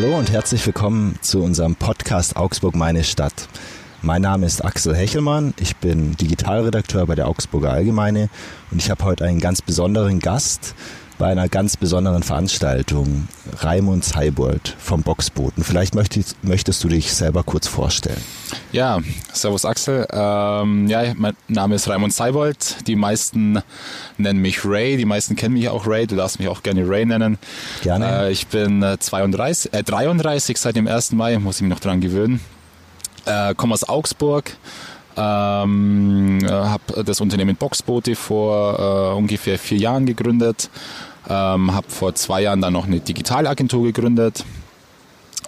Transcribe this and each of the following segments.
Hallo und herzlich willkommen zu unserem Podcast Augsburg meine Stadt. Mein Name ist Axel Hechelmann, ich bin Digitalredakteur bei der Augsburger Allgemeine und ich habe heute einen ganz besonderen Gast bei einer ganz besonderen Veranstaltung, Raimund Seibold vom Boxboten. Vielleicht möchtest, möchtest du dich selber kurz vorstellen. Ja, Servus Axel. Ähm, ja, mein Name ist Raimund Seibold. Die meisten nennen mich Ray, die meisten kennen mich auch Ray. Du darfst mich auch gerne Ray nennen. Gerne. Äh, ich bin 32, äh, 33 seit dem 1. Mai, muss ich mich noch dran gewöhnen. Äh, komme aus Augsburg. Ähm, äh, habe das Unternehmen Boxboote vor äh, ungefähr vier Jahren gegründet. Ähm, habe vor zwei Jahren dann noch eine Digitalagentur gegründet.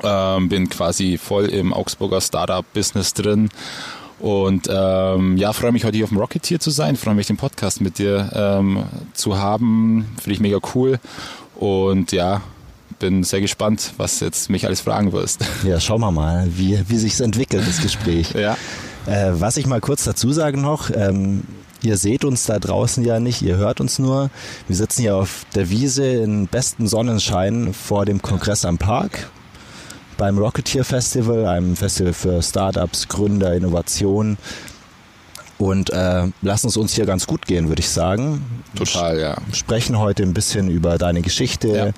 Ähm, bin quasi voll im Augsburger Startup-Business drin. Und ähm, ja, freue mich heute hier auf dem Rocketeer zu sein, freue mich den Podcast mit dir ähm, zu haben. Finde ich mega cool. Und ja, bin sehr gespannt, was jetzt mich alles fragen wirst. Ja, schauen wir mal, wie, wie sich entwickelt, das Gespräch. ja. Äh, was ich mal kurz dazu sagen noch, ähm, ihr seht uns da draußen ja nicht, ihr hört uns nur. Wir sitzen hier auf der Wiese in bestem Sonnenschein vor dem Kongress am Park beim Rocketeer Festival, einem Festival für Startups, Gründer, Innovation. Und äh, lassen es uns hier ganz gut gehen, würde ich sagen. Total, ja. Sprechen heute ein bisschen über deine Geschichte, ja.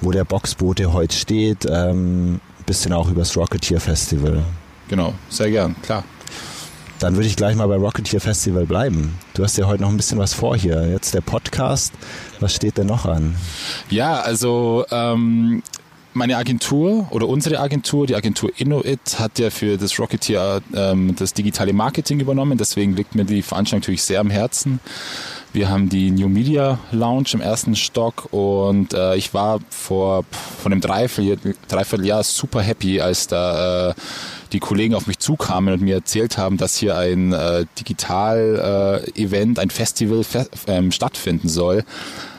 wo der Boxboote heute steht, ähm, ein bisschen auch über das Rocketeer Festival. Genau, sehr gern, klar. Dann würde ich gleich mal bei Rocketeer Festival bleiben. Du hast ja heute noch ein bisschen was vor hier. Jetzt der Podcast. Was steht denn noch an? Ja, also ähm, meine Agentur oder unsere Agentur, die Agentur Innoit, hat ja für das Rocketeer ähm, das digitale Marketing übernommen. Deswegen liegt mir die Veranstaltung natürlich sehr am Herzen. Wir haben die New Media Lounge im ersten Stock und äh, ich war vor von einem Dreivierteljahr, Dreivierteljahr super happy, als da äh, die Kollegen auf mich zukamen und mir erzählt haben, dass hier ein äh, Digital-Event, ein Festival fe ähm, stattfinden soll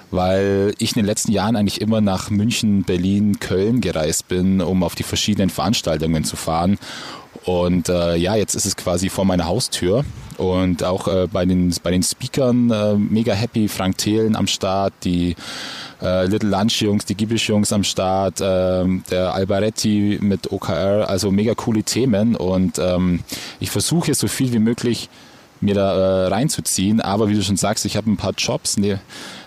weil ich in den letzten Jahren eigentlich immer nach München, Berlin, Köln gereist bin, um auf die verschiedenen Veranstaltungen zu fahren. Und äh, ja, jetzt ist es quasi vor meiner Haustür. Und auch äh, bei, den, bei den Speakern äh, mega happy. Frank Thelen am Start, die äh, Little Lunch Jungs, die Gibisch Jungs am Start, äh, der Albaretti mit OKR. Also mega coole Themen. Und ähm, ich versuche so viel wie möglich mir da äh, reinzuziehen. Aber wie du schon sagst, ich habe ein paar Jobs. Ne,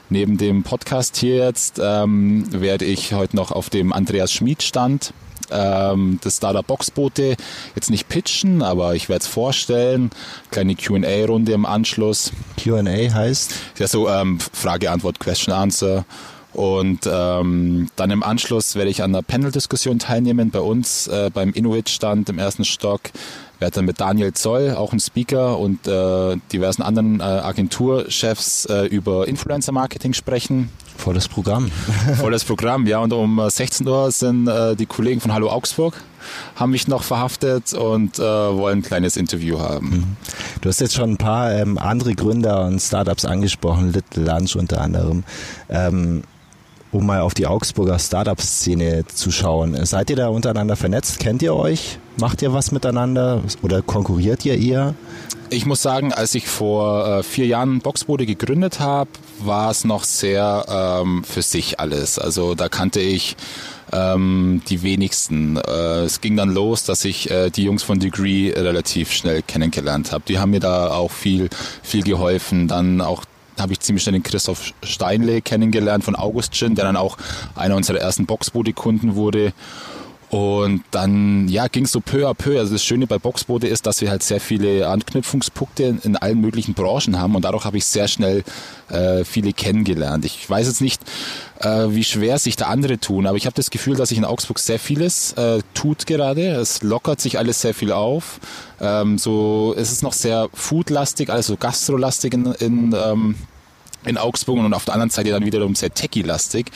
Neben dem Podcast hier jetzt ähm, werde ich heute noch auf dem Andreas Schmid Stand ähm, das Startup Boxboote jetzt nicht pitchen, aber ich werde es vorstellen. Kleine Q&A-Runde im Anschluss. Q&A heißt? Ja, so ähm, Frage, Antwort, Question, Answer. Und ähm, dann im Anschluss werde ich an einer Panel-Diskussion teilnehmen bei uns äh, beim Inuit-Stand im ersten Stock werde dann mit Daniel Zoll, auch ein Speaker und äh, diversen anderen äh, Agenturchefs äh, über Influencer-Marketing sprechen. Volles Programm. Volles Programm, ja. Und um 16 äh, Uhr sind äh, die Kollegen von Hallo Augsburg haben mich noch verhaftet und äh, wollen ein kleines Interview haben. Mhm. Du hast jetzt schon ein paar ähm, andere Gründer und Startups angesprochen, Little Lunch unter anderem. Ähm, um mal auf die Augsburger Startup-Szene zu schauen. Seid ihr da untereinander vernetzt? Kennt ihr euch? Macht ihr was miteinander oder konkurriert ihr eher? Ich muss sagen, als ich vor äh, vier Jahren Boxbode gegründet habe, war es noch sehr ähm, für sich alles. Also da kannte ich ähm, die wenigsten. Äh, es ging dann los, dass ich äh, die Jungs von Degree relativ schnell kennengelernt habe. Die haben mir da auch viel, viel geholfen. Dann auch habe ich ziemlich schnell den Christoph Steinle kennengelernt von August Gin, der dann auch einer unserer ersten Boxboote-Kunden wurde. Und dann ja, ging es so peu à peu. Also das Schöne bei Boxboote ist, dass wir halt sehr viele Anknüpfungspunkte in, in allen möglichen Branchen haben und dadurch habe ich sehr schnell äh, viele kennengelernt. Ich weiß jetzt nicht, äh, wie schwer sich da andere tun, aber ich habe das Gefühl, dass sich in Augsburg sehr vieles äh, tut gerade. Es lockert sich alles sehr viel auf. Ähm, so es ist noch sehr foodlastig, also gastrolastig in, in, ähm, in Augsburg und auf der anderen Seite dann wiederum sehr techie-lastig.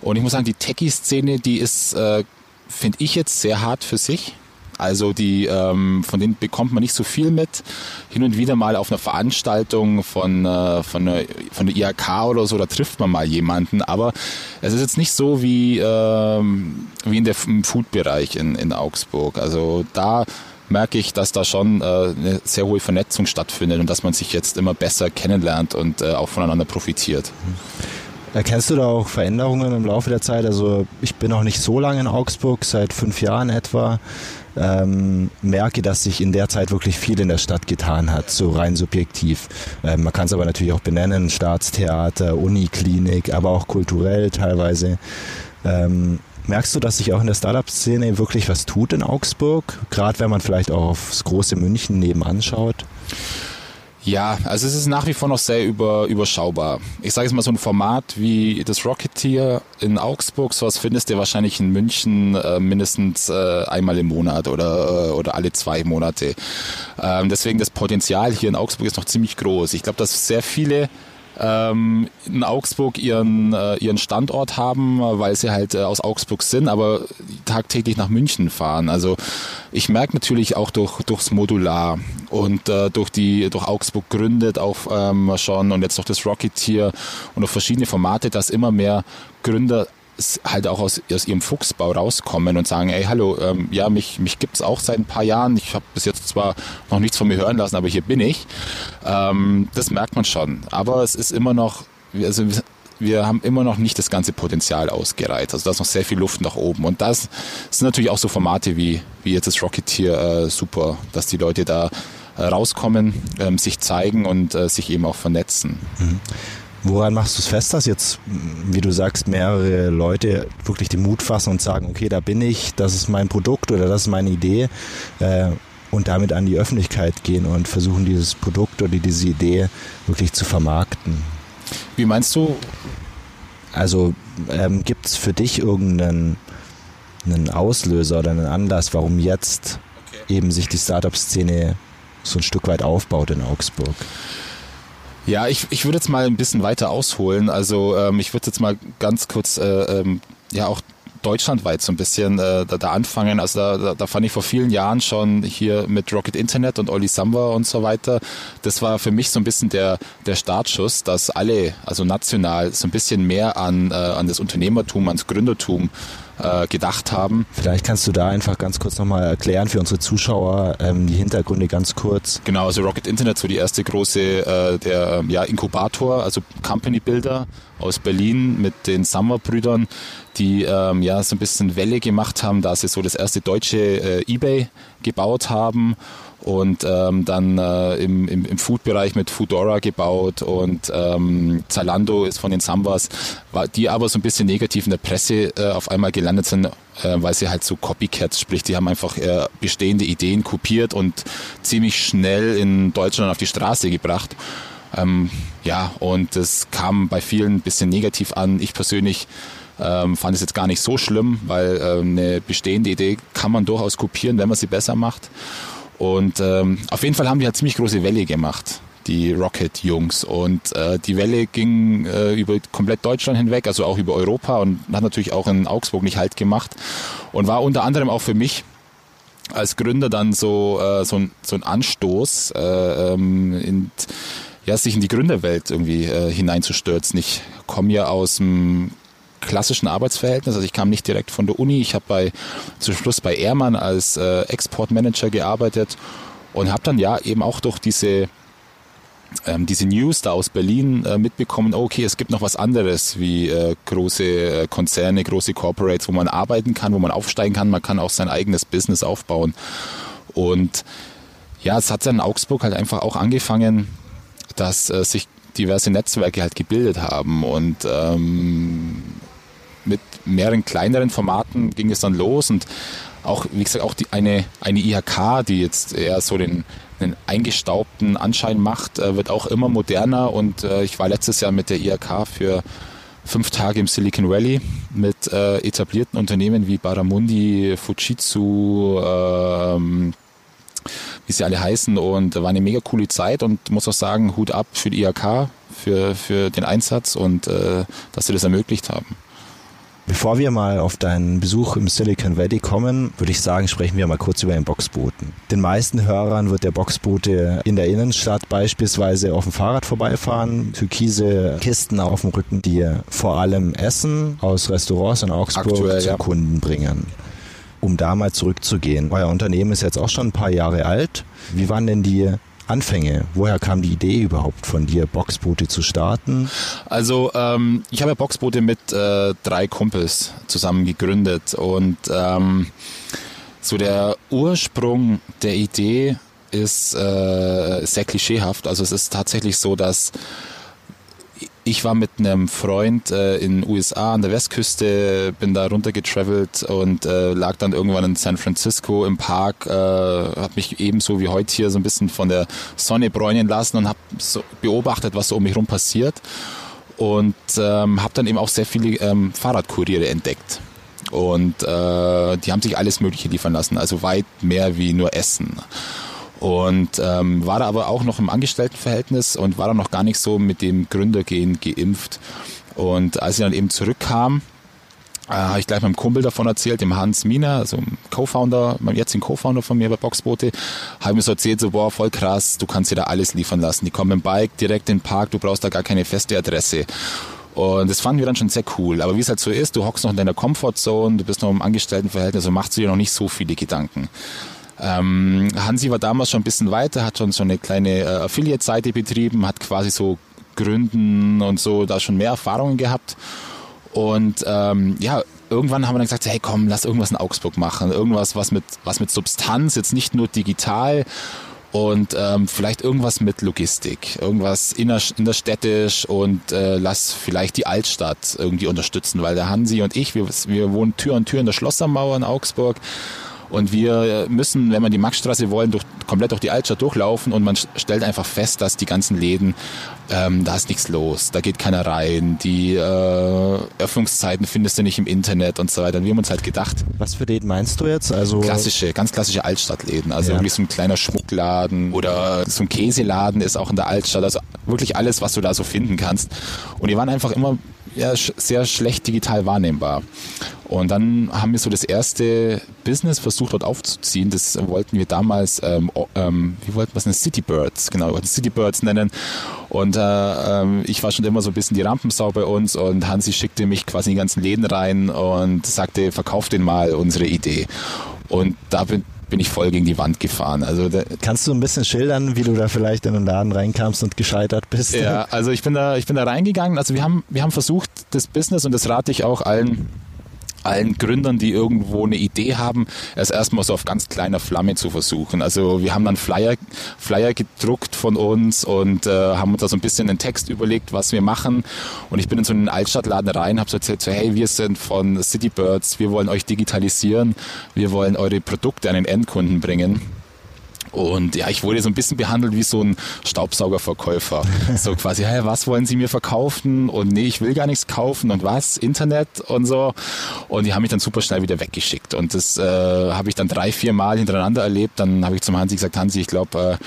Und ich muss sagen, die Techie-Szene, die ist äh, finde ich jetzt sehr hart für sich. Also die, ähm, von denen bekommt man nicht so viel mit. Hin und wieder mal auf einer Veranstaltung von, äh, von, der, von der IHK oder so, da trifft man mal jemanden. Aber es ist jetzt nicht so wie, ähm, wie in der, Food-Bereich in, in Augsburg. Also da merke ich, dass da schon äh, eine sehr hohe Vernetzung stattfindet und dass man sich jetzt immer besser kennenlernt und äh, auch voneinander profitiert. Erkennst du da auch Veränderungen im Laufe der Zeit? Also ich bin noch nicht so lange in Augsburg, seit fünf Jahren etwa. Ähm, merke, dass sich in der Zeit wirklich viel in der Stadt getan hat, so rein subjektiv. Ähm, man kann es aber natürlich auch benennen, Staatstheater, Uniklinik, aber auch kulturell teilweise. Ähm, merkst du, dass sich auch in der Startup-Szene wirklich was tut in Augsburg? Gerade wenn man vielleicht auch aufs große München nebenan schaut? Ja, also es ist nach wie vor noch sehr über, überschaubar. Ich sage jetzt mal so ein Format wie das Rocketeer in Augsburg, sowas findest du wahrscheinlich in München äh, mindestens äh, einmal im Monat oder, äh, oder alle zwei Monate. Ähm, deswegen das Potenzial hier in Augsburg ist noch ziemlich groß. Ich glaube, dass sehr viele ähm, in Augsburg ihren, äh, ihren Standort haben, weil sie halt äh, aus Augsburg sind, aber tagtäglich nach München fahren. Also ich merke natürlich auch durch, durchs Modular und äh, durch die durch Augsburg gründet auch ähm, schon und jetzt durch das Rocketeer und durch verschiedene Formate, dass immer mehr Gründer halt auch aus, aus ihrem Fuchsbau rauskommen und sagen, ey, hallo, ähm, ja, mich, mich gibt's auch seit ein paar Jahren. Ich habe bis jetzt zwar noch nichts von mir hören lassen, aber hier bin ich. Ähm, das merkt man schon. Aber es ist immer noch, also wir haben immer noch nicht das ganze Potenzial ausgereizt. Also da ist noch sehr viel Luft nach oben. Und das sind natürlich auch so Formate wie, wie jetzt das Rocketeer äh, super, dass die Leute da äh, rauskommen, ähm, sich zeigen und äh, sich eben auch vernetzen. Mhm. Woran machst du es fest, dass jetzt, wie du sagst, mehrere Leute wirklich den Mut fassen und sagen, okay, da bin ich, das ist mein Produkt oder das ist meine Idee äh, und damit an die Öffentlichkeit gehen und versuchen, dieses Produkt oder diese Idee wirklich zu vermarkten? Wie meinst du? Also ähm, gibt es für dich irgendeinen einen Auslöser oder einen Anlass, warum jetzt okay. eben sich die Startup-Szene so ein Stück weit aufbaut in Augsburg? Ja, ich, ich würde jetzt mal ein bisschen weiter ausholen. Also ähm, ich würde jetzt mal ganz kurz äh, ähm, ja auch deutschlandweit so ein bisschen äh, da, da anfangen. Also da, da, da fand ich vor vielen Jahren schon hier mit Rocket Internet und Olli Samba und so weiter. Das war für mich so ein bisschen der, der Startschuss, dass alle, also national, so ein bisschen mehr an, äh, an das Unternehmertum, ans Gründertum äh, gedacht haben. Vielleicht kannst du da einfach ganz kurz nochmal erklären für unsere Zuschauer ähm, die Hintergründe ganz kurz. Genau, also Rocket Internet, so die erste große äh, der ja, Inkubator, also Company Builder aus Berlin mit den Summer-Brüdern, die ähm, ja so ein bisschen Welle gemacht haben, da sie so das erste deutsche äh, Ebay gebaut haben und ähm, dann äh, im, im, im Food-Bereich mit Foodora gebaut und ähm, Zalando ist von den Sambas, die aber so ein bisschen negativ in der Presse äh, auf einmal gelandet sind, äh, weil sie halt so Copycats, sprich, die haben einfach äh, bestehende Ideen kopiert und ziemlich schnell in Deutschland auf die Straße gebracht. Ähm, ja, und das kam bei vielen ein bisschen negativ an. Ich persönlich ähm, fand es jetzt gar nicht so schlimm, weil ähm, eine bestehende Idee kann man durchaus kopieren, wenn man sie besser macht. Und ähm, auf jeden Fall haben die halt ziemlich große Welle gemacht, die Rocket-Jungs. Und äh, die Welle ging äh, über komplett Deutschland hinweg, also auch über Europa und hat natürlich auch in Augsburg nicht halt gemacht. Und war unter anderem auch für mich als Gründer dann so, äh, so, ein, so ein Anstoß, äh, ähm, in, ja, sich in die Gründerwelt irgendwie äh, hineinzustürzen. Ich komme ja aus dem klassischen Arbeitsverhältnis. Also ich kam nicht direkt von der Uni. Ich habe bei zum Schluss bei Ehrmann als äh, Exportmanager gearbeitet und habe dann ja eben auch durch diese ähm, diese News da aus Berlin äh, mitbekommen, oh, okay, es gibt noch was anderes wie äh, große äh, Konzerne, große Corporates, wo man arbeiten kann, wo man aufsteigen kann, man kann auch sein eigenes Business aufbauen. Und ja, es hat dann in Augsburg halt einfach auch angefangen, dass äh, sich diverse Netzwerke halt gebildet haben und ähm, mit mehreren kleineren Formaten ging es dann los und auch, wie gesagt, auch die, eine, eine IHK, die jetzt eher so den, den eingestaubten Anschein macht, äh, wird auch immer moderner und äh, ich war letztes Jahr mit der IHK für fünf Tage im Silicon Valley mit äh, etablierten Unternehmen wie Baramundi, Fujitsu, ähm, wie sie alle heißen und war eine mega coole Zeit und muss auch sagen, Hut ab für die IHK, für, für den Einsatz und äh, dass sie das ermöglicht haben. Bevor wir mal auf deinen Besuch im Silicon Valley kommen, würde ich sagen, sprechen wir mal kurz über den Boxboten. Den meisten Hörern wird der Boxbote in der Innenstadt beispielsweise auf dem Fahrrad vorbeifahren, türkise Kisten auf dem Rücken, die vor allem Essen aus Restaurants in Augsburg Aktuell, zu ja. Kunden bringen. Um da mal zurückzugehen. Euer Unternehmen ist jetzt auch schon ein paar Jahre alt. Wie waren denn die Anfänge? Woher kam die Idee überhaupt von dir, Boxboote zu starten? Also ähm, ich habe Boxboote mit äh, drei Kumpels zusammen gegründet und ähm, so der Ursprung der Idee ist äh, sehr klischeehaft. Also es ist tatsächlich so, dass ich war mit einem Freund äh, in den USA an der Westküste, bin da runtergetravelt und äh, lag dann irgendwann in San Francisco im Park, äh, habe mich ebenso wie heute hier so ein bisschen von der Sonne bräunen lassen und habe so beobachtet, was so um mich rum passiert und ähm, habe dann eben auch sehr viele ähm, Fahrradkuriere entdeckt. Und äh, die haben sich alles Mögliche liefern lassen, also weit mehr wie nur Essen und ähm, war da aber auch noch im Angestelltenverhältnis und war da noch gar nicht so mit dem Gründergehen geimpft. Und als ich dann eben zurückkam, äh, habe ich gleich meinem Kumpel davon erzählt, dem Hans Mina, also Co-Founder, meinem jetzigen Co-Founder von mir bei Boxboote, habe mir so erzählt, so boah, voll krass, du kannst dir da alles liefern lassen. Die kommen im Bike direkt in den Park, du brauchst da gar keine feste Adresse. Und das fanden wir dann schon sehr cool. Aber wie es halt so ist, du hockst noch in deiner Comfortzone, du bist noch im Angestelltenverhältnis und machst dir noch nicht so viele Gedanken. Ähm, Hansi war damals schon ein bisschen weiter, hat schon so eine kleine äh, Affiliate-Seite betrieben, hat quasi so Gründen und so da schon mehr Erfahrungen gehabt. Und ähm, ja, irgendwann haben wir dann gesagt, hey komm, lass irgendwas in Augsburg machen. Irgendwas, was mit, was mit Substanz, jetzt nicht nur digital und ähm, vielleicht irgendwas mit Logistik, irgendwas inner, innerstädtisch und äh, lass vielleicht die Altstadt irgendwie unterstützen, weil der Hansi und ich, wir, wir wohnen Tür an Tür in der Schlossermauer in Augsburg und wir müssen, wenn wir die Maxstraße wollen, durch, komplett durch die Altstadt durchlaufen und man stellt einfach fest, dass die ganzen Läden, ähm, da ist nichts los, da geht keiner rein, die äh, Öffnungszeiten findest du nicht im Internet und so weiter. Und wir haben uns halt gedacht. Was für Läden meinst du jetzt? Also klassische, ganz klassische Altstadtläden. Also ja. irgendwie so ein kleiner Schmuckladen oder so ein Käseladen ist auch in der Altstadt. Also wirklich alles, was du da so finden kannst. Und die waren einfach immer ja, sehr schlecht digital wahrnehmbar. Und dann haben wir so das erste Business versucht dort aufzuziehen. Das wollten wir damals, ähm, ähm, wie wollten wir es denn? Citybirds, genau, wir wollten Citybirds nennen. Und äh, äh, ich war schon immer so ein bisschen die Rampensau bei uns und Hansi schickte mich quasi in die ganzen Läden rein und sagte, verkauf den mal unsere Idee. Und da bin, bin ich voll gegen die Wand gefahren. Also Kannst du ein bisschen schildern, wie du da vielleicht in den Laden reinkamst und gescheitert bist? Ja, also ich bin da, ich bin da reingegangen. Also wir haben, wir haben versucht, das Business und das rate ich auch allen allen Gründern, die irgendwo eine Idee haben, es erstmal so auf ganz kleiner Flamme zu versuchen. Also wir haben dann Flyer, Flyer gedruckt von uns und äh, haben uns da so ein bisschen einen Text überlegt, was wir machen. Und ich bin in so einen Altstadtladen rein, habe so erzählt, so, hey, wir sind von Citybirds, wir wollen euch digitalisieren, wir wollen eure Produkte an den Endkunden bringen. Und ja, ich wurde so ein bisschen behandelt wie so ein Staubsaugerverkäufer. so quasi, hey, was wollen Sie mir verkaufen? Und nee, ich will gar nichts kaufen. Und was? Internet und so. Und die haben mich dann super schnell wieder weggeschickt. Und das äh, habe ich dann drei, vier Mal hintereinander erlebt. Dann habe ich zum Hansi gesagt, Hansi, ich glaube,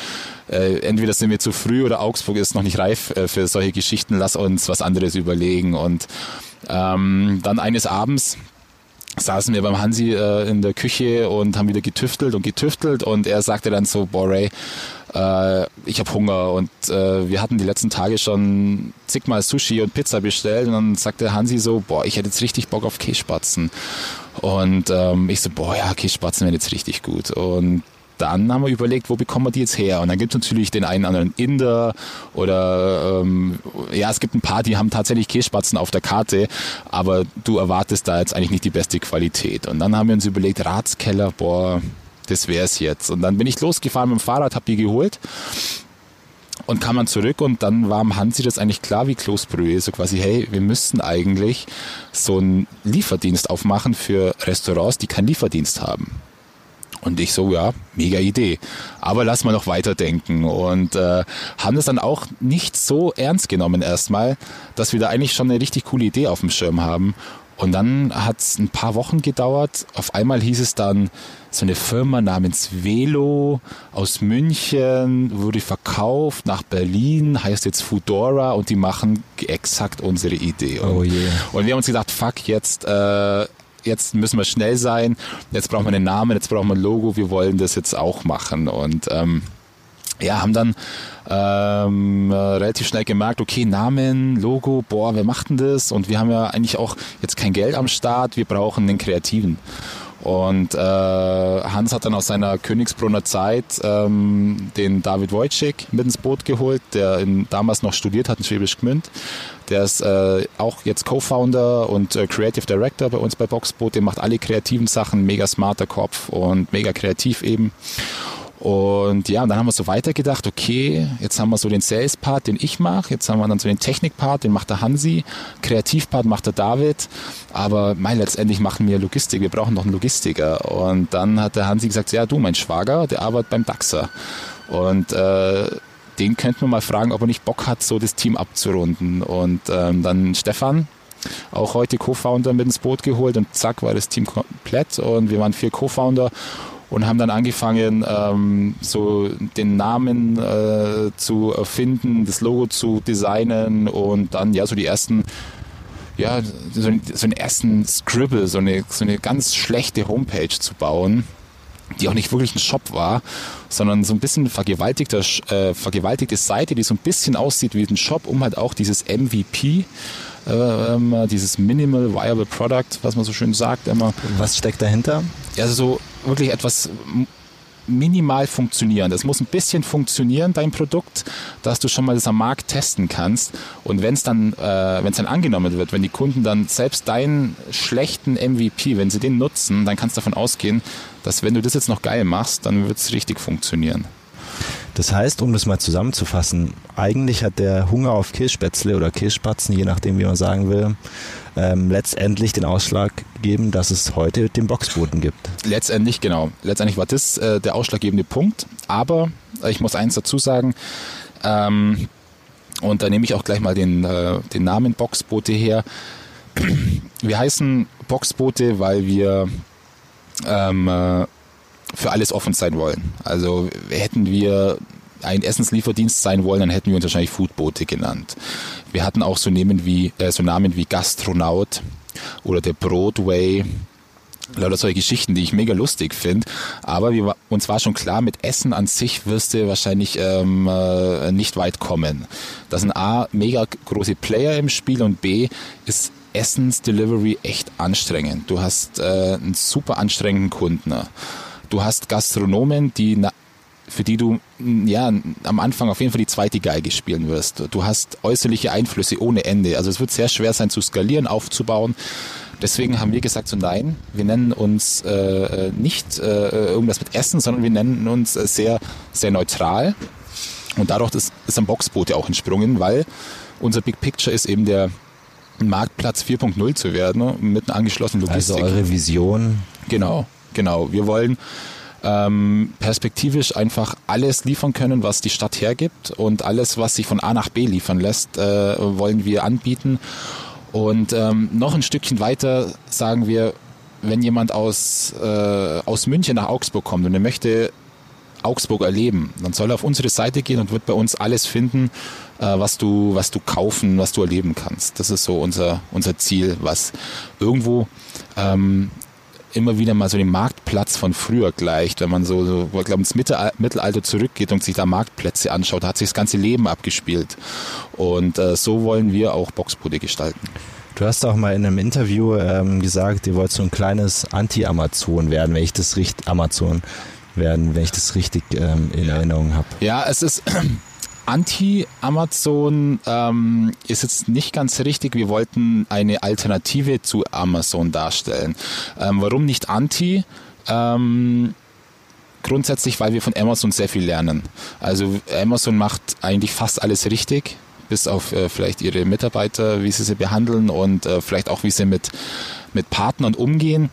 äh, äh, entweder sind wir zu früh oder Augsburg ist noch nicht reif äh, für solche Geschichten. Lass uns was anderes überlegen. Und ähm, dann eines Abends saßen wir beim Hansi äh, in der Küche und haben wieder getüftelt und getüftelt und er sagte dann so, boah Ray, äh, ich habe Hunger und äh, wir hatten die letzten Tage schon zigmal Sushi und Pizza bestellt. Und dann sagte Hansi so, boah, ich hätte jetzt richtig Bock auf Kässpatzen. Und ähm, ich so, boah ja, Kässpatzen wären jetzt richtig gut. Und dann haben wir überlegt, wo bekommen wir die jetzt her? Und dann gibt es natürlich den einen anderen Inder oder ähm, ja, es gibt ein paar, die haben tatsächlich Kässpatzen auf der Karte, aber du erwartest da jetzt eigentlich nicht die beste Qualität. Und dann haben wir uns überlegt, Ratskeller, boah, das wäre es jetzt. Und dann bin ich losgefahren mit dem Fahrrad, habe die geholt und kam dann zurück und dann war am Hansi das eigentlich klar wie Kloßbrühe, so quasi, hey, wir müssten eigentlich so einen Lieferdienst aufmachen für Restaurants, die keinen Lieferdienst haben. Und ich so, ja, mega Idee. Aber lass mal noch weiterdenken. Und äh, haben das dann auch nicht so ernst genommen erstmal, dass wir da eigentlich schon eine richtig coole Idee auf dem Schirm haben. Und dann hat es ein paar Wochen gedauert. Auf einmal hieß es dann, so eine Firma namens Velo aus München wurde verkauft nach Berlin, heißt jetzt Foodora und die machen exakt unsere Idee. Und, oh yeah. und wir haben uns gedacht, fuck, jetzt äh, jetzt müssen wir schnell sein, jetzt brauchen wir einen Namen, jetzt brauchen wir ein Logo, wir wollen das jetzt auch machen. Und ähm, ja, haben dann ähm, relativ schnell gemerkt, okay, Namen, Logo, boah, wer macht denn das? Und wir haben ja eigentlich auch jetzt kein Geld am Start, wir brauchen einen Kreativen. Und äh, Hans hat dann aus seiner Königsbrunner Zeit ähm, den David Wojcik mit ins Boot geholt, der in, damals noch studiert hat in Schwäbisch Gmünd. Der ist äh, auch jetzt Co-Founder und äh, Creative Director bei uns bei Boxboot. Der macht alle kreativen Sachen, mega smarter Kopf und mega kreativ eben. Und ja, und dann haben wir so weitergedacht, okay, jetzt haben wir so den Sales-Part, den ich mache, jetzt haben wir dann so den Technik-Part, den macht der Hansi, Kreativ-Part macht der David, aber mein, letztendlich machen wir Logistik, wir brauchen noch einen Logistiker. Und dann hat der Hansi gesagt, ja du, mein Schwager, der arbeitet beim DAXer. Und äh, den könnten wir mal fragen, ob er nicht Bock hat, so das Team abzurunden. Und ähm, dann Stefan, auch heute Co-Founder mit ins Boot geholt und zack war das Team komplett und wir waren vier Co-Founder und haben dann angefangen, ähm, so den Namen äh, zu erfinden, das Logo zu designen und dann ja so die ersten ja, so, einen ersten Scribble, so eine, so eine ganz schlechte Homepage zu bauen, die auch nicht wirklich ein Shop war, sondern so ein bisschen vergewaltigter, äh, vergewaltigte Seite, die so ein bisschen aussieht wie ein Shop, um halt auch dieses MVP äh, ähm, dieses Minimal Viable Product, was man so schön sagt immer. Was steckt dahinter? Also so wirklich etwas minimal funktionieren. Das muss ein bisschen funktionieren, dein Produkt, dass du schon mal das am Markt testen kannst. Und wenn es dann, äh, dann angenommen wird, wenn die Kunden dann selbst deinen schlechten MVP, wenn sie den nutzen, dann kannst du davon ausgehen, dass wenn du das jetzt noch geil machst, dann wird es richtig funktionieren. Das heißt, um das mal zusammenzufassen, eigentlich hat der Hunger auf Kirschspätzle oder Kirschspatzen, je nachdem wie man sagen will, ähm, letztendlich den Ausschlag gegeben, dass es heute den Boxboden gibt. Letztendlich, genau. Letztendlich war das äh, der ausschlaggebende Punkt. Aber äh, ich muss eins dazu sagen, ähm, und da nehme ich auch gleich mal den, äh, den Namen Boxboote her. Wir heißen Boxboote, weil wir ähm, äh, für alles offen sein wollen. Also hätten wir ein Essenslieferdienst sein wollen, dann hätten wir uns wahrscheinlich Foodboote genannt. Wir hatten auch so Namen wie, äh, so Namen wie Gastronaut oder der Broadway. Lauter solche Geschichten, die ich mega lustig finde. Aber wir, uns war schon klar, mit Essen an sich wirst du wahrscheinlich ähm, äh, nicht weit kommen. Das sind A, mega große Player im Spiel und B, ist Essensdelivery echt anstrengend. Du hast äh, einen super anstrengenden Kunden. Du hast Gastronomen, die für die du ja am Anfang auf jeden Fall die zweite Geige spielen wirst. Du hast äußerliche Einflüsse ohne Ende. Also es wird sehr schwer sein zu skalieren, aufzubauen. Deswegen haben wir gesagt, so nein, wir nennen uns äh, nicht äh, irgendwas mit Essen, sondern wir nennen uns sehr, sehr neutral. Und dadurch ist, ist am Boxboot ja auch entsprungen, weil unser Big Picture ist eben der Marktplatz 4.0 zu werden mit einer angeschlossenen Logistik. Also eure Vision. Genau. Genau, wir wollen ähm, perspektivisch einfach alles liefern können, was die Stadt hergibt und alles, was sich von A nach B liefern lässt, äh, wollen wir anbieten. Und ähm, noch ein Stückchen weiter sagen wir, wenn jemand aus, äh, aus München nach Augsburg kommt und er möchte Augsburg erleben, dann soll er auf unsere Seite gehen und wird bei uns alles finden, äh, was du, was du kaufen, was du erleben kannst. Das ist so unser, unser Ziel, was irgendwo ähm, immer wieder mal so den Marktplatz von früher gleicht, wenn man so, so ich glaube, ins Mittelalter zurückgeht und sich da Marktplätze anschaut, hat sich das ganze Leben abgespielt. Und äh, so wollen wir auch Boxbude gestalten. Du hast auch mal in einem Interview ähm, gesagt, ihr wollt so ein kleines Anti-Amazon werden, wenn ich das richtig Amazon werden, wenn ich das richtig ähm, in Erinnerung habe. Ja, es ist Anti-Amazon ähm, ist jetzt nicht ganz richtig. Wir wollten eine Alternative zu Amazon darstellen. Ähm, warum nicht Anti? Ähm, grundsätzlich, weil wir von Amazon sehr viel lernen. Also Amazon macht eigentlich fast alles richtig bis auf äh, vielleicht ihre Mitarbeiter, wie sie sie behandeln und äh, vielleicht auch, wie sie mit, mit Partnern umgehen.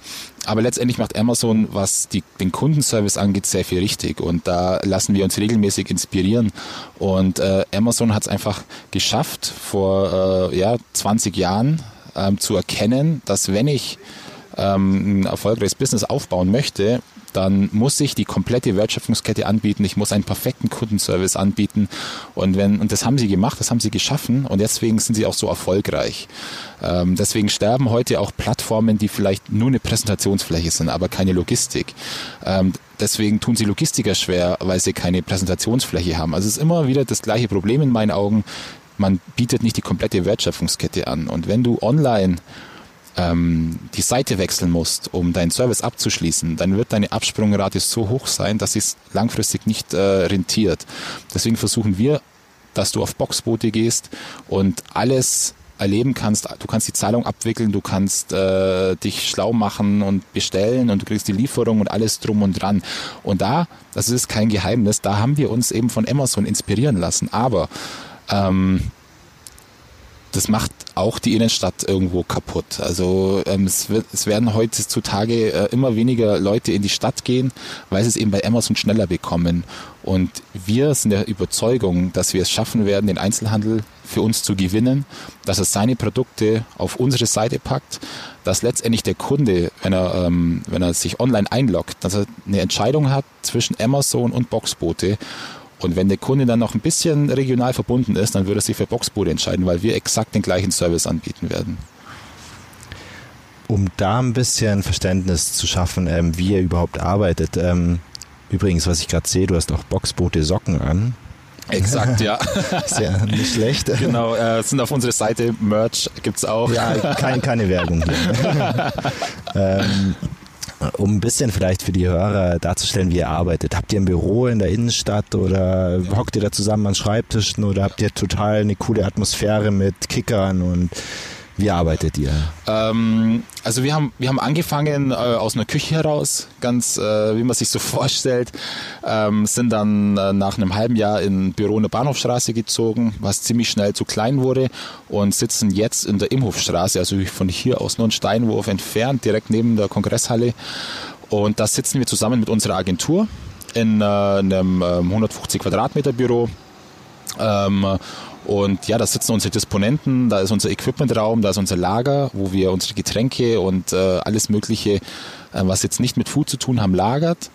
Aber letztendlich macht Amazon, was die, den Kundenservice angeht, sehr viel richtig. Und da lassen wir uns regelmäßig inspirieren. Und äh, Amazon hat es einfach geschafft, vor äh, ja, 20 Jahren ähm, zu erkennen, dass wenn ich ähm, ein erfolgreiches Business aufbauen möchte, dann muss ich die komplette Wertschöpfungskette anbieten. Ich muss einen perfekten Kundenservice anbieten. Und wenn, und das haben sie gemacht, das haben sie geschaffen und deswegen sind sie auch so erfolgreich. Ähm, deswegen sterben heute auch Plattformen, die vielleicht nur eine Präsentationsfläche sind, aber keine Logistik. Ähm, deswegen tun sie Logistiker schwer, weil sie keine Präsentationsfläche haben. Also es ist immer wieder das gleiche Problem in meinen Augen. Man bietet nicht die komplette Wertschöpfungskette an. Und wenn du online ähm, die Seite wechseln musst, um deinen Service abzuschließen, dann wird deine Absprungrate so hoch sein, dass es langfristig nicht äh, rentiert. Deswegen versuchen wir, dass du auf Boxboote gehst und alles erleben kannst. Du kannst die Zahlung abwickeln, du kannst äh, dich schlau machen und bestellen und du kriegst die Lieferung und alles drum und dran. Und da, das ist kein Geheimnis, da haben wir uns eben von Amazon inspirieren lassen. Aber ähm, das macht auch die Innenstadt irgendwo kaputt. Also ähm, es, wird, es werden heutzutage äh, immer weniger Leute in die Stadt gehen, weil sie es eben bei Amazon schneller bekommen. Und wir sind der Überzeugung, dass wir es schaffen werden, den Einzelhandel für uns zu gewinnen, dass er seine Produkte auf unsere Seite packt, dass letztendlich der Kunde, wenn er, ähm, wenn er sich online einloggt, dass er eine Entscheidung hat zwischen Amazon und Boxboote und wenn der Kunde dann noch ein bisschen regional verbunden ist, dann würde er sich für Boxbude entscheiden, weil wir exakt den gleichen Service anbieten werden. Um da ein bisschen Verständnis zu schaffen, ähm, wie ihr überhaupt arbeitet. Ähm, übrigens, was ich gerade sehe, du hast auch Boxboote Socken an. Exakt, ja. Ist ja nicht schlecht. Genau, äh, sind auf unserer Seite, Merch gibt es auch. Ja, kein, keine Werbung hier. ähm, um ein bisschen vielleicht für die Hörer darzustellen, wie ihr arbeitet. Habt ihr ein Büro in der Innenstadt oder hockt ihr da zusammen an Schreibtischen oder habt ihr total eine coole Atmosphäre mit Kickern und wie arbeitet ihr? Ähm, also wir haben, wir haben angefangen äh, aus einer Küche heraus, ganz äh, wie man sich so vorstellt, ähm, sind dann äh, nach einem halben Jahr in Büro in der Bahnhofstraße gezogen, was ziemlich schnell zu klein wurde und sitzen jetzt in der Imhofstraße, also von hier aus nur einen Steinwurf entfernt, direkt neben der Kongresshalle. Und da sitzen wir zusammen mit unserer Agentur in äh, einem 150 ähm, Quadratmeter Büro. Ähm, und ja, da sitzen unsere Disponenten, da ist unser Equipmentraum, da ist unser Lager, wo wir unsere Getränke und äh, alles Mögliche, was jetzt nicht mit Food zu tun haben, lagert.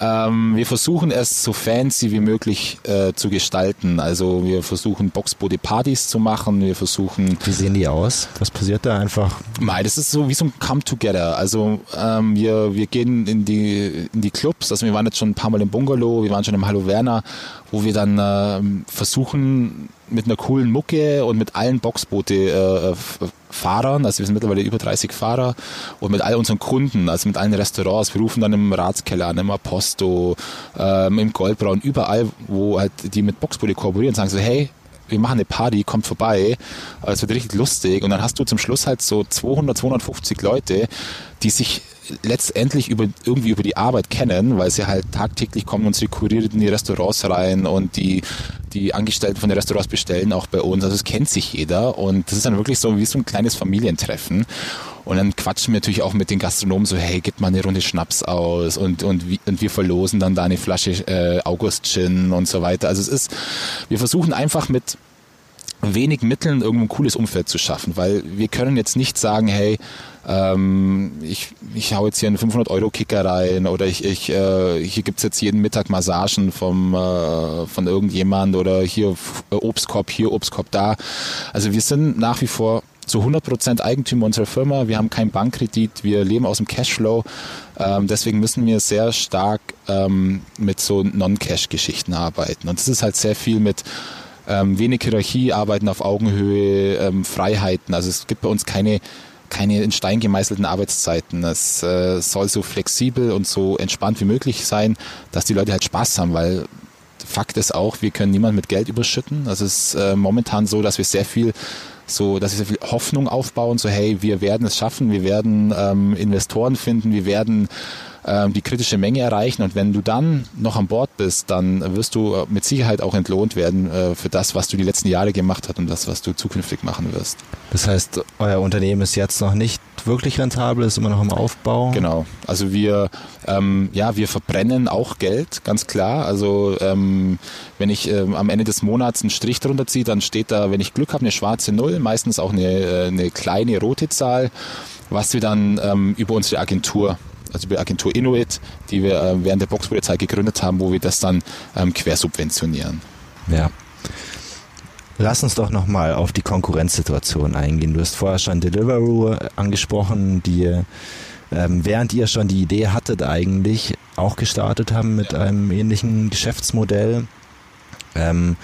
Ähm, wir versuchen es so fancy wie möglich äh, zu gestalten. Also wir versuchen Boxbody-Partys zu machen, wir versuchen... Wie sehen die aus? Was passiert da einfach? Mei, das ist so wie so ein Come-Together. Also ähm, wir, wir gehen in die, in die Clubs, also wir waren jetzt schon ein paar Mal im Bungalow, wir waren schon im Hallo Werner, wo wir dann äh, versuchen mit einer coolen Mucke und mit allen Boxboote äh, Fahrern, also wir sind mittlerweile über 30 Fahrer. Und mit all unseren Kunden, also mit allen Restaurants, wir rufen dann im Ratskeller an, im Aposto, ähm, im Goldbraun, überall, wo halt die mit Boxboote kooperieren, sagen so, hey, wir machen eine Party, kommt vorbei, es wird richtig lustig. Und dann hast du zum Schluss halt so 200, 250 Leute, die sich letztendlich über, irgendwie über die Arbeit kennen, weil sie halt tagtäglich kommen und sie kurieren in die Restaurants rein und die, die Angestellten von den Restaurants bestellen auch bei uns. Also es kennt sich jeder und das ist dann wirklich so wie so ein kleines Familientreffen. Und dann quatschen wir natürlich auch mit den Gastronomen so, hey, gib mal eine Runde Schnaps aus und, und, und wir verlosen dann da eine Flasche äh, August Gin und so weiter. Also es ist, wir versuchen einfach mit wenig Mitteln irgendwo ein cooles Umfeld zu schaffen, weil wir können jetzt nicht sagen, hey, ähm, ich, ich hau jetzt hier einen 500-Euro-Kicker rein oder ich, ich, äh, hier gibt's jetzt jeden Mittag Massagen vom, äh, von irgendjemand oder hier Obstkorb hier, Obstkorb da. Also wir sind nach wie vor zu 100% Eigentümer unserer Firma. Wir haben keinen Bankkredit, wir leben aus dem Cashflow. Ähm, deswegen müssen wir sehr stark ähm, mit so Non-Cash-Geschichten arbeiten. Und das ist halt sehr viel mit ähm, wenig Hierarchie, arbeiten auf Augenhöhe, ähm, Freiheiten. Also es gibt bei uns keine keine in Stein gemeißelten Arbeitszeiten. Es äh, soll so flexibel und so entspannt wie möglich sein, dass die Leute halt Spaß haben, weil Fakt ist auch, wir können niemanden mit Geld überschütten. Es ist äh, momentan so, dass wir sehr viel so, dass wir sehr viel Hoffnung aufbauen, so hey, wir werden es schaffen, wir werden ähm, Investoren finden, wir werden die kritische Menge erreichen. Und wenn du dann noch an Bord bist, dann wirst du äh, mit Sicherheit auch entlohnt werden äh, für das, was du die letzten Jahre gemacht hast und das, was du zukünftig machen wirst. Das heißt, euer Unternehmen ist jetzt noch nicht wirklich rentabel, ist immer noch im Aufbau. Genau. Also wir, ähm, ja, wir verbrennen auch Geld, ganz klar. Also ähm, wenn ich ähm, am Ende des Monats einen Strich drunter ziehe, dann steht da, wenn ich Glück habe, eine schwarze Null, meistens auch eine, äh, eine kleine rote Zahl, was wir dann ähm, über unsere Agentur also die Agentur Inuit, die wir äh, während der Boxpolizei gegründet haben, wo wir das dann ähm, quersubventionieren. Ja. Lass uns doch nochmal auf die Konkurrenzsituation eingehen. Du hast vorher schon Deliveroo angesprochen, die ähm, während ihr schon die Idee hattet eigentlich auch gestartet haben mit einem ähnlichen Geschäftsmodell. Ähm,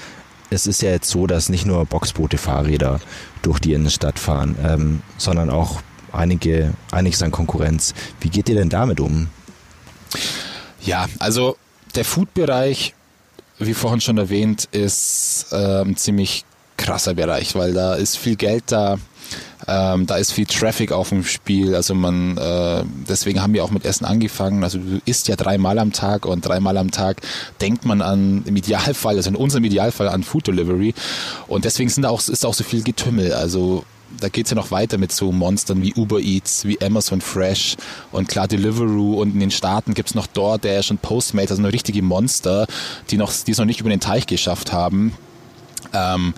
es ist ja jetzt so, dass nicht nur Boxboote Fahrräder durch die Innenstadt fahren, ähm, sondern auch einige, einiges an Konkurrenz. Wie geht ihr denn damit um? Ja, also der Food-Bereich, wie vorhin schon erwähnt, ist äh, ein ziemlich krasser Bereich, weil da ist viel Geld da, ähm, da ist viel Traffic auf dem Spiel. Also man, äh, deswegen haben wir auch mit Essen angefangen. Also du isst ja dreimal am Tag und dreimal am Tag denkt man an im Idealfall, also in unserem Idealfall an Food Delivery. Und deswegen sind da auch, ist auch so viel Getümmel. Also da geht's ja noch weiter mit so Monstern wie Uber Eats, wie Amazon Fresh und klar Deliveroo und in den Staaten gibt's noch ja schon Postmates, also eine richtige Monster, die noch, die es noch nicht über den Teich geschafft haben. Ähm,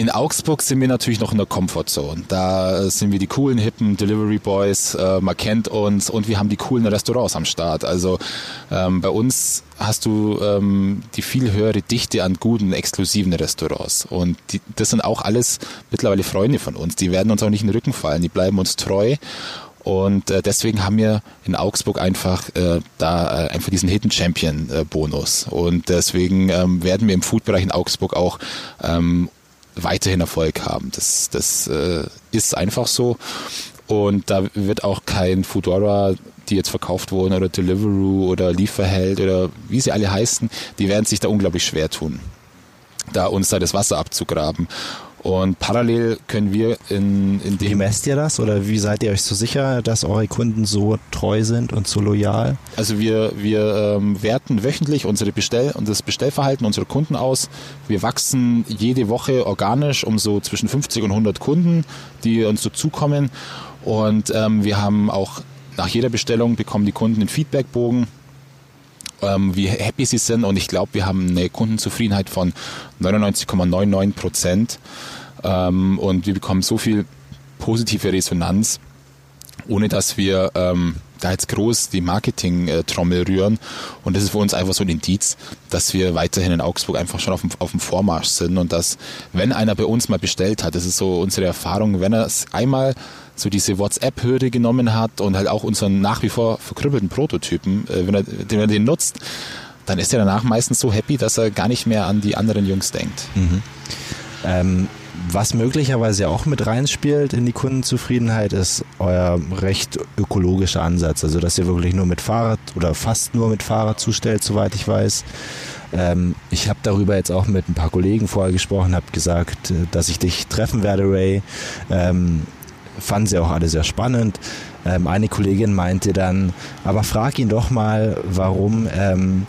in Augsburg sind wir natürlich noch in der Comfortzone. Da sind wir die coolen, hippen Delivery Boys, äh, man kennt uns und wir haben die coolen Restaurants am Start. Also ähm, bei uns hast du ähm, die viel höhere Dichte an guten, exklusiven Restaurants. Und die, das sind auch alles mittlerweile Freunde von uns. Die werden uns auch nicht in den Rücken fallen, die bleiben uns treu. Und äh, deswegen haben wir in Augsburg einfach äh, da äh, einfach diesen Hidden Champion äh, Bonus. Und deswegen ähm, werden wir im Food-Bereich in Augsburg auch ähm, weiterhin Erfolg haben. Das, das äh, ist einfach so. Und da wird auch kein Foodora, die jetzt verkauft wurden, oder Deliveroo oder Lieferheld oder wie sie alle heißen, die werden sich da unglaublich schwer tun, da uns da das Wasser abzugraben. Und parallel können wir in, in dem. Wie messt ihr das oder wie seid ihr euch so sicher, dass eure Kunden so treu sind und so loyal? Also wir, wir ähm, werten wöchentlich unsere Bestell und das Bestellverhalten unserer Kunden aus. Wir wachsen jede Woche organisch um so zwischen 50 und 100 Kunden, die uns so zukommen. Und ähm, wir haben auch nach jeder Bestellung bekommen die Kunden einen Feedbackbogen ähm, wie happy sie sind. Und ich glaube, wir haben eine Kundenzufriedenheit von 99,99 Prozent. Ähm, und wir bekommen so viel positive Resonanz, ohne dass wir ähm, da jetzt groß die Marketing-Trommel rühren. Und das ist für uns einfach so ein Indiz, dass wir weiterhin in Augsburg einfach schon auf dem, auf dem Vormarsch sind und dass, wenn einer bei uns mal bestellt hat, das ist so unsere Erfahrung, wenn er es einmal so diese WhatsApp-Hürde genommen hat und halt auch unseren nach wie vor verkrüppelten Prototypen, äh, wenn er, den er den nutzt, dann ist er danach meistens so happy, dass er gar nicht mehr an die anderen Jungs denkt. Mhm. Ähm, was möglicherweise auch mit reinspielt in die Kundenzufriedenheit, ist euer recht ökologischer Ansatz. Also, dass ihr wirklich nur mit Fahrrad oder fast nur mit Fahrrad zustellt, soweit ich weiß. Ähm, ich habe darüber jetzt auch mit ein paar Kollegen vorher gesprochen, habe gesagt, äh, dass ich dich treffen werde, Ray. Ähm, fanden sie auch alle sehr spannend. Ähm, eine Kollegin meinte dann, aber frag ihn doch mal, warum ähm,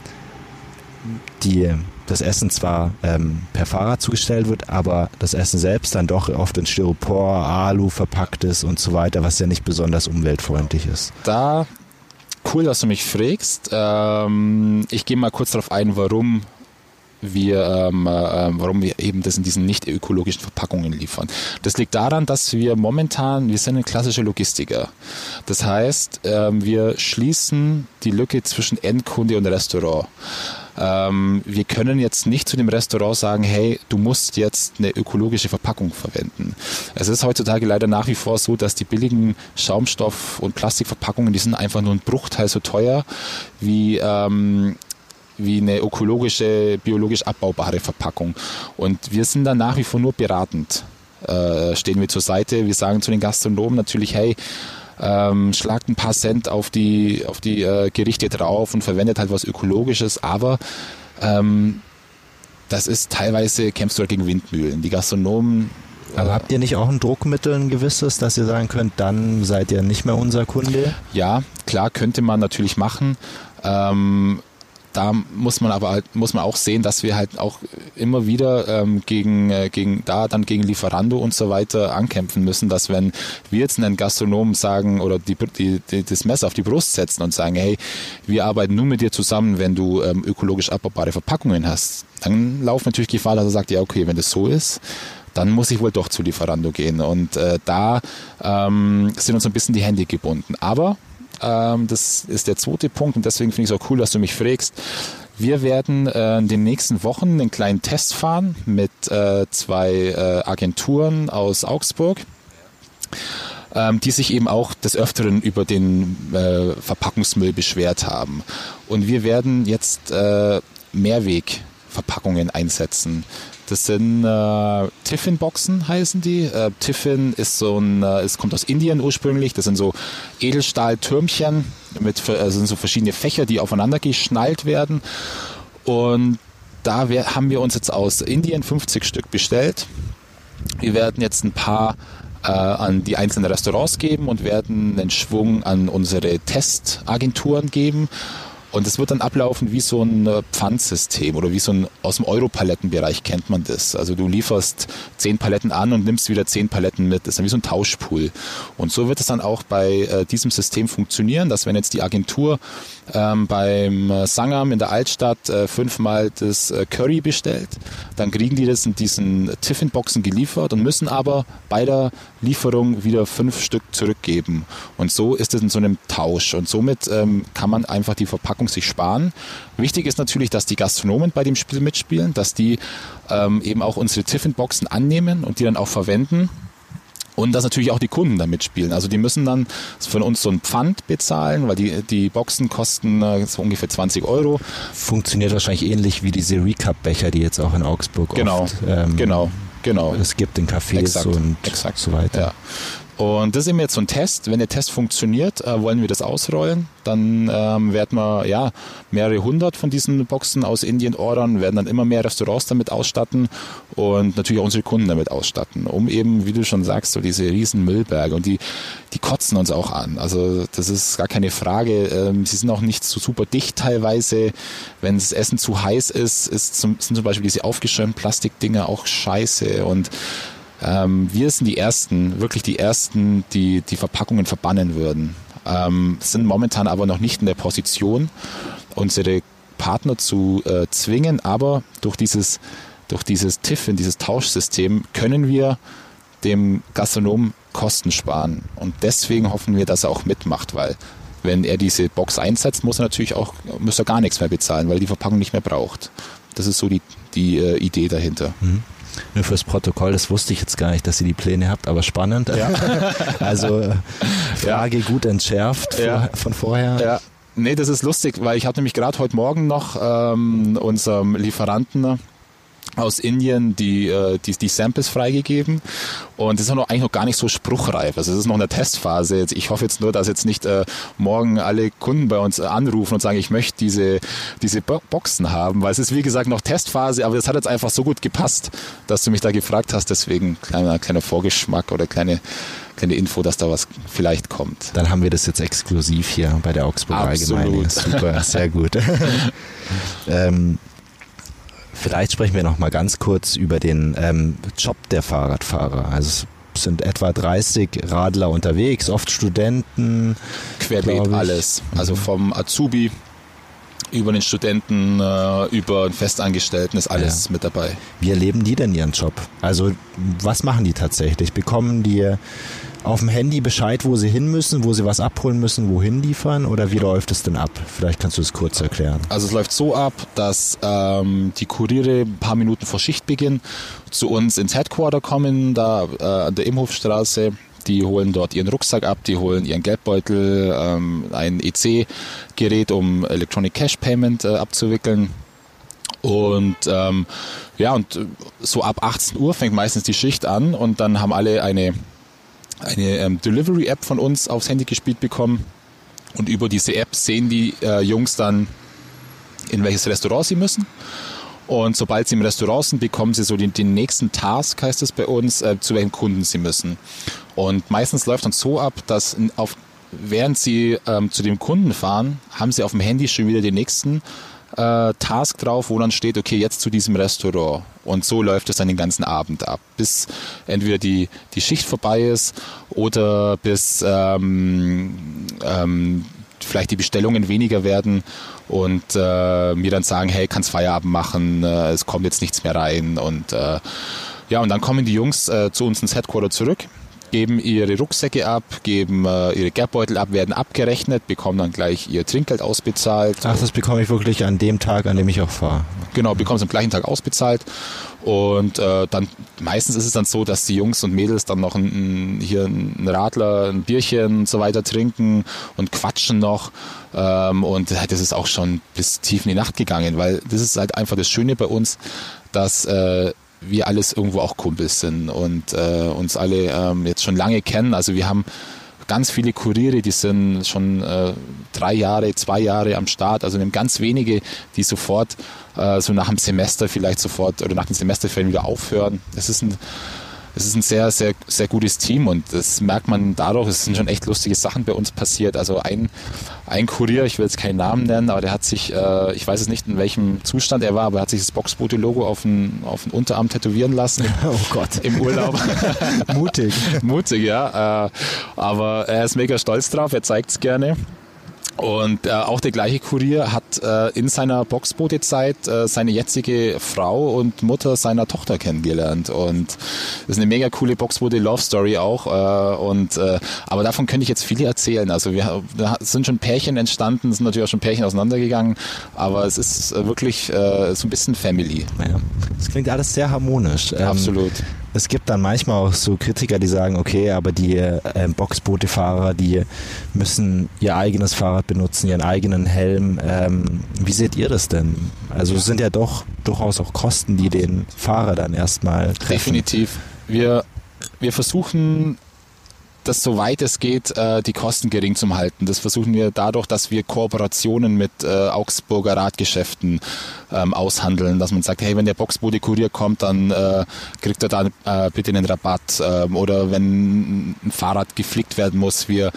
die, das Essen zwar ähm, per Fahrrad zugestellt wird, aber das Essen selbst dann doch oft in Styropor, Alu verpackt ist und so weiter, was ja nicht besonders umweltfreundlich ist. Da cool, dass du mich fragst. Ähm, ich gehe mal kurz darauf ein, warum wir, ähm, äh, warum wir eben das in diesen nicht ökologischen Verpackungen liefern. Das liegt daran, dass wir momentan, wir sind ein klassischer Logistiker. Das heißt, ähm, wir schließen die Lücke zwischen Endkunde und Restaurant. Ähm, wir können jetzt nicht zu dem Restaurant sagen, hey, du musst jetzt eine ökologische Verpackung verwenden. Es ist heutzutage leider nach wie vor so, dass die billigen Schaumstoff- und Plastikverpackungen, die sind einfach nur ein Bruchteil so teuer wie ähm, wie eine ökologische, biologisch abbaubare Verpackung. Und wir sind da nach wie vor nur beratend. Äh, stehen wir zur Seite. Wir sagen zu den Gastronomen natürlich, hey, ähm, schlagt ein paar Cent auf die, auf die äh, Gerichte drauf und verwendet halt was Ökologisches, aber ähm, das ist teilweise, kämpfst du halt gegen Windmühlen. Die Gastronomen aber habt ihr nicht auch ein Druckmittel, ein gewisses, dass ihr sagen könnt, dann seid ihr nicht mehr unser Kunde? Ja, klar, könnte man natürlich machen. Ähm, da muss man aber halt, muss man auch sehen, dass wir halt auch immer wieder ähm, gegen, äh, gegen da dann gegen Lieferando und so weiter ankämpfen müssen, dass wenn wir jetzt einen Gastronomen sagen oder die, die, die, das Messer auf die Brust setzen und sagen, hey, wir arbeiten nur mit dir zusammen, wenn du ähm, ökologisch abbaubare Verpackungen hast, dann laufen natürlich Gefahr, dass er sagt, ja okay, wenn das so ist, dann muss ich wohl doch zu Lieferando gehen. Und äh, da ähm, sind uns ein bisschen die Hände gebunden. Aber ähm, das ist der zweite Punkt und deswegen finde ich es auch cool, dass du mich fragst. Wir werden äh, in den nächsten Wochen einen kleinen Test fahren mit äh, zwei äh, Agenturen aus Augsburg ähm, die sich eben auch des Öfteren über den äh, Verpackungsmüll beschwert haben. Und wir werden jetzt äh, Mehrweg Verpackungen einsetzen. Das sind äh, Tiffin-Boxen heißen die. Äh, Tiffin ist so ein, äh, es kommt aus Indien ursprünglich. Das sind so Edelstahltürmchen mit, also sind so verschiedene Fächer, die aufeinander geschnallt werden. Und da wir, haben wir uns jetzt aus Indien 50 Stück bestellt. Wir werden jetzt ein paar äh, an die einzelnen Restaurants geben und werden einen Schwung an unsere Testagenturen geben und es wird dann ablaufen wie so ein äh, Pfandsystem oder wie so ein, aus dem Europalettenbereich kennt man das. Also du lieferst zehn Paletten an und nimmst wieder zehn Paletten mit. Das ist dann wie so ein Tauschpool. Und so wird es dann auch bei äh, diesem System funktionieren, dass wenn jetzt die Agentur ähm, beim äh, Sangam in der Altstadt äh, fünfmal das äh, Curry bestellt, dann kriegen die das in diesen Tiffin-Boxen geliefert und müssen aber bei der Lieferung wieder fünf Stück zurückgeben. Und so ist es in so einem Tausch. Und somit ähm, kann man einfach die Verpackung Verpackung sich sparen. Wichtig ist natürlich, dass die Gastronomen bei dem Spiel mitspielen, dass die ähm, eben auch unsere Tiffin-Boxen annehmen und die dann auch verwenden. Und dass natürlich auch die Kunden da mitspielen. Also die müssen dann von uns so ein Pfand bezahlen, weil die, die Boxen kosten äh, so ungefähr 20 Euro. Funktioniert wahrscheinlich ähnlich wie diese Recap-Becher, die jetzt auch in Augsburg genau, oft ähm, genau, genau. es gibt in Cafés exakt, und exakt. so weiter. Ja. Und das ist eben jetzt so ein Test. Wenn der Test funktioniert, äh, wollen wir das ausrollen. Dann ähm, werden wir ja mehrere hundert von diesen Boxen aus Indien ordern, werden dann immer mehr Restaurants damit ausstatten und natürlich auch unsere Kunden damit ausstatten, um eben, wie du schon sagst, so diese riesen Müllberge und die, die kotzen uns auch an. Also das ist gar keine Frage. Ähm, sie sind auch nicht so super dicht teilweise. Wenn das Essen zu heiß ist, ist zum, sind zum Beispiel diese aufgeschäumten Plastikdinger auch scheiße und ähm, wir sind die Ersten, wirklich die Ersten, die die Verpackungen verbannen würden. Ähm, sind momentan aber noch nicht in der Position, unsere Partner zu äh, zwingen, aber durch dieses, durch dieses Tiffin, dieses Tauschsystem können wir dem Gastronom Kosten sparen. Und deswegen hoffen wir, dass er auch mitmacht, weil wenn er diese Box einsetzt, muss er natürlich auch, muss er gar nichts mehr bezahlen, weil er die Verpackung nicht mehr braucht. Das ist so die, die äh, Idee dahinter. Mhm. Nur fürs Protokoll, das wusste ich jetzt gar nicht, dass ihr die Pläne habt, aber spannend. Ja. also äh, Frage ja. gut entschärft ja. von vorher. Ja. Nee, das ist lustig, weil ich habe nämlich gerade heute Morgen noch ähm, unserem Lieferanten aus Indien die, äh, die, die Samples freigegeben und das ist noch, eigentlich noch gar nicht so spruchreif. Also es ist noch in der Testphase. Ich hoffe jetzt nur, dass jetzt nicht äh, morgen alle Kunden bei uns anrufen und sagen, ich möchte diese, diese Boxen haben, weil es ist wie gesagt noch Testphase, aber es hat jetzt einfach so gut gepasst, dass du mich da gefragt hast. Deswegen kleiner, kleiner Vorgeschmack oder kleine kleine Info, dass da was vielleicht kommt. Dann haben wir das jetzt exklusiv hier bei der Augsburg Allgemeine. Super, sehr gut. ähm, Vielleicht sprechen wir noch mal ganz kurz über den ähm, Job der Fahrradfahrer. Also es sind etwa 30 Radler unterwegs, oft Studenten. Querbeet alles. Also mhm. vom Azubi über den Studenten, äh, über den Festangestellten ist alles ja. mit dabei. Wie erleben die denn ihren Job? Also was machen die tatsächlich? Bekommen die auf dem Handy Bescheid, wo sie hin müssen, wo sie was abholen müssen, wohin liefern oder wie läuft es denn ab? Vielleicht kannst du es kurz erklären. Also es läuft so ab, dass ähm, die Kuriere ein paar Minuten vor Schichtbeginn zu uns ins Headquarter kommen, da äh, an der Imhofstraße. Die holen dort ihren Rucksack ab, die holen ihren Geldbeutel, ähm, ein EC-Gerät, um Electronic Cash Payment äh, abzuwickeln. Und ähm, ja, und so ab 18 Uhr fängt meistens die Schicht an und dann haben alle eine eine ähm, Delivery-App von uns aufs Handy gespielt bekommen. Und über diese App sehen die äh, Jungs dann, in welches Restaurant sie müssen. Und sobald sie im Restaurant sind, bekommen sie so den, den nächsten Task, heißt es bei uns, äh, zu welchem Kunden sie müssen. Und meistens läuft dann so ab, dass auf, während sie ähm, zu dem Kunden fahren, haben sie auf dem Handy schon wieder den nächsten äh, Task drauf, wo dann steht, okay, jetzt zu diesem Restaurant. Und so läuft es dann den ganzen Abend ab, bis entweder die, die Schicht vorbei ist oder bis ähm, ähm, vielleicht die Bestellungen weniger werden und äh, mir dann sagen, hey, kannst Feierabend machen, äh, es kommt jetzt nichts mehr rein und äh, ja, und dann kommen die Jungs äh, zu uns ins Headquarter zurück geben ihre Rucksäcke ab, geben äh, ihre Geldbeutel ab, werden abgerechnet, bekommen dann gleich ihr Trinkgeld ausbezahlt. Ach, das bekomme ich wirklich an dem Tag, an dem ich auch fahre. Genau, bekommen es am gleichen Tag ausbezahlt Und äh, dann meistens ist es dann so, dass die Jungs und Mädels dann noch ein, ein, hier ein Radler, ein Bierchen und so weiter trinken und quatschen noch. Ähm, und das ist auch schon bis tief in die Nacht gegangen, weil das ist halt einfach das Schöne bei uns, dass äh, wir alles irgendwo auch Kumpels sind und äh, uns alle ähm, jetzt schon lange kennen. Also wir haben ganz viele Kuriere, die sind schon äh, drei Jahre, zwei Jahre am Start. Also wir haben ganz wenige, die sofort äh, so nach dem Semester vielleicht sofort oder nach den Semesterferien wieder aufhören. Das ist ein es ist ein sehr, sehr, sehr gutes Team und das merkt man dadurch, es sind schon echt lustige Sachen bei uns passiert. Also ein, ein Kurier, ich will jetzt keinen Namen nennen, aber der hat sich, äh, ich weiß es nicht, in welchem Zustand er war, aber er hat sich das Boxbote-Logo auf den, auf den Unterarm tätowieren lassen. Oh Gott. Im Urlaub. Mutig. Mutig, ja. Äh, aber er ist mega stolz drauf, er zeigt es gerne. Und äh, auch der gleiche Kurier hat äh, in seiner Boxbootezeit äh, seine jetzige Frau und Mutter seiner Tochter kennengelernt. Und das ist eine mega coole Boxboote Love Story auch. Äh, und äh, aber davon könnte ich jetzt viele erzählen. Also wir da sind schon Pärchen entstanden, sind natürlich auch schon Pärchen auseinandergegangen, aber es ist äh, wirklich äh, so ein bisschen Family. Ja, das klingt alles sehr harmonisch. Ähm, Absolut es gibt dann manchmal auch so Kritiker, die sagen, okay, aber die äh, Boxbootefahrer, die müssen ihr eigenes Fahrrad benutzen, ihren eigenen Helm. Ähm, wie seht ihr das denn? Also es sind ja doch durchaus auch Kosten, die den Fahrer dann erstmal treffen. Definitiv. Wir, wir versuchen das soweit es geht, äh, die Kosten gering zu halten. Das versuchen wir dadurch, dass wir Kooperationen mit äh, Augsburger Radgeschäften ähm, aushandeln, dass man sagt, hey, wenn der Boxbode-Kurier kommt, dann äh, kriegt er da äh, bitte einen Rabatt ähm, oder wenn ein Fahrrad geflickt werden muss. Wir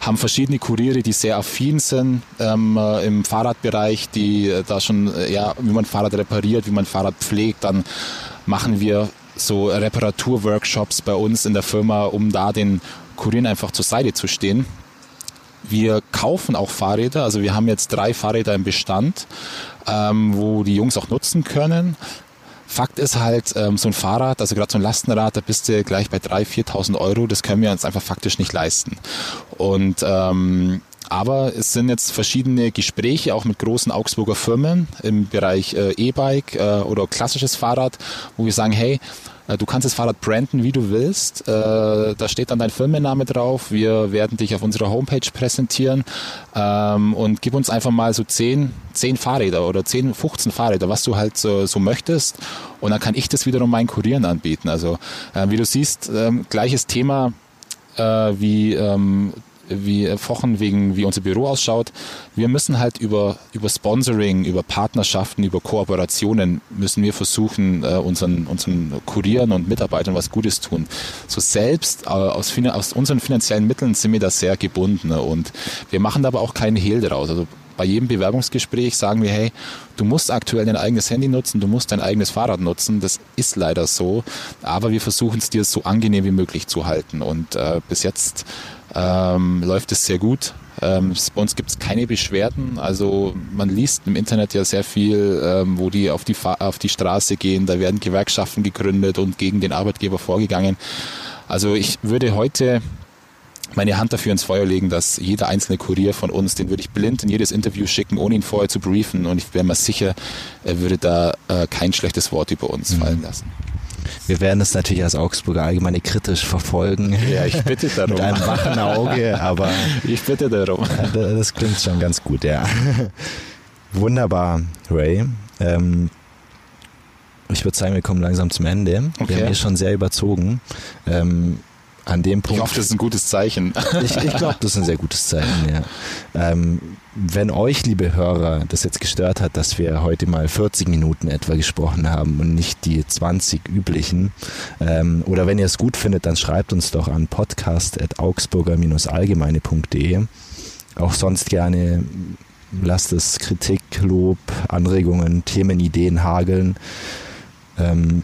haben verschiedene Kuriere, die sehr affin sind ähm, äh, im Fahrradbereich, die äh, da schon, äh, ja, wie man Fahrrad repariert, wie man Fahrrad pflegt, dann machen wir so Reparaturworkshops bei uns in der Firma, um da den Kurieren einfach zur Seite zu stehen. Wir kaufen auch Fahrräder, also wir haben jetzt drei Fahrräder im Bestand, ähm, wo die Jungs auch nutzen können. Fakt ist halt, ähm, so ein Fahrrad, also gerade so ein Lastenrad, da bist du gleich bei 3.000, 4.000 Euro, das können wir uns einfach faktisch nicht leisten. Und ähm, aber es sind jetzt verschiedene Gespräche auch mit großen Augsburger Firmen im Bereich äh, E-Bike äh, oder klassisches Fahrrad, wo wir sagen, hey, du kannst das Fahrrad branden, wie du willst. Äh, da steht dann dein Firmenname drauf. Wir werden dich auf unserer Homepage präsentieren ähm, und gib uns einfach mal so 10, 10 Fahrräder oder 10, 15 Fahrräder, was du halt so, so möchtest. Und dann kann ich das wiederum meinen Kurieren anbieten. Also äh, wie du siehst, ähm, gleiches Thema wie ähm, wie Fochen wegen wie unser Büro ausschaut. Wir müssen halt über, über Sponsoring, über Partnerschaften, über Kooperationen müssen wir versuchen, äh, unseren, unseren Kurieren und Mitarbeitern was Gutes tun. So selbst äh, aus, aus unseren finanziellen Mitteln sind wir da sehr gebunden ne? und wir machen da aber auch keinen Hehl daraus. Also bei jedem Bewerbungsgespräch sagen wir, hey, du musst aktuell dein eigenes Handy nutzen, du musst dein eigenes Fahrrad nutzen. Das ist leider so. Aber wir versuchen es dir so angenehm wie möglich zu halten. Und äh, bis jetzt ähm, läuft es sehr gut. Ähm, bei uns gibt es keine Beschwerden. Also man liest im Internet ja sehr viel, ähm, wo die auf die, auf die Straße gehen. Da werden Gewerkschaften gegründet und gegen den Arbeitgeber vorgegangen. Also ich würde heute meine Hand dafür ins Feuer legen, dass jeder einzelne Kurier von uns, den würde ich blind in jedes Interview schicken, ohne ihn vorher zu briefen. Und ich wäre mir sicher, er würde da äh, kein schlechtes Wort über uns mhm. fallen lassen. Wir werden es natürlich als Augsburger Allgemeine kritisch verfolgen. Ja, ich bitte darum. Mit einem wachen Auge, aber. Ich bitte darum. Das klingt schon ganz gut, ja. Wunderbar, Ray. Ähm, ich würde sagen, wir kommen langsam zum Ende. Okay. Wir haben hier schon sehr überzogen. Ähm, an dem Punkt. Ich hoffe, das ist ein gutes Zeichen. Ich, ich glaube, das ist ein sehr gutes Zeichen, ja. Ähm, wenn euch, liebe Hörer, das jetzt gestört hat, dass wir heute mal 40 Minuten etwa gesprochen haben und nicht die 20 üblichen, ähm, oder wenn ihr es gut findet, dann schreibt uns doch an podcast.augsburger-allgemeine.de. Auch sonst gerne lasst es Kritik, Lob, Anregungen, Themenideen hageln. Ähm,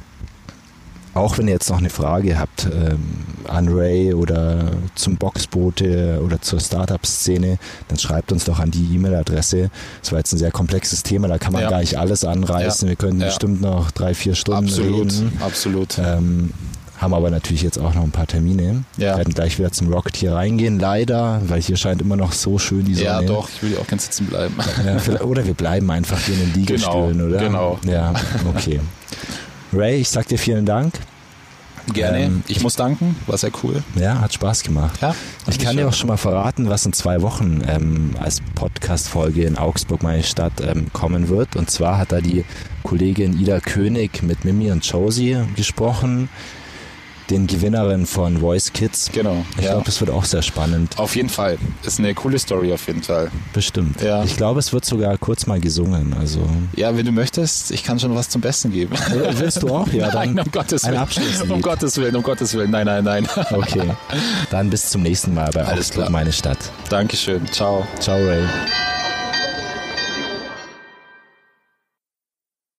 auch wenn ihr jetzt noch eine Frage habt ähm, an Ray oder zum Boxboote oder zur Startup-Szene, dann schreibt uns doch an die E-Mail-Adresse. Das war jetzt ein sehr komplexes Thema, da kann man ja. gar nicht alles anreißen. Ja. Wir können ja. bestimmt noch drei, vier Stunden absolut, reden. Absolut. Ähm, haben aber natürlich jetzt auch noch ein paar Termine. Ja. Wir werden gleich wieder zum Rocket hier reingehen, leider, weil hier scheint immer noch so schön die Sonne. Ja, doch, ich will auch ganz sitzen bleiben. Oder wir bleiben einfach hier in den Liegestühlen, genau, oder? Genau. Ja, okay. Ray, ich sag dir vielen Dank. Gerne. Ähm, ich muss danken, war sehr cool. Ja, hat Spaß gemacht. Ja, ich kann dir auch schon mal verraten, was in zwei Wochen ähm, als Podcast-Folge in Augsburg, meine Stadt, ähm, kommen wird. Und zwar hat da die Kollegin Ida König mit Mimi und Josie gesprochen den Gewinnerin von Voice Kids. Genau. Ich ja. glaube, das wird auch sehr spannend. Auf jeden Fall. Ist eine coole Story auf jeden Fall. Bestimmt. Ja. Ich glaube, es wird sogar kurz mal gesungen. Also. Ja, wenn du möchtest, ich kann schon was zum Besten geben. Willst du auch? Ja, nein, um Gottes Willen. Um Gottes Willen, um Gottes Willen. Nein, nein, nein. Okay. Dann bis zum nächsten Mal bei Alles Augsburg, klar. meine Stadt. Dankeschön. Ciao. Ciao, Ray.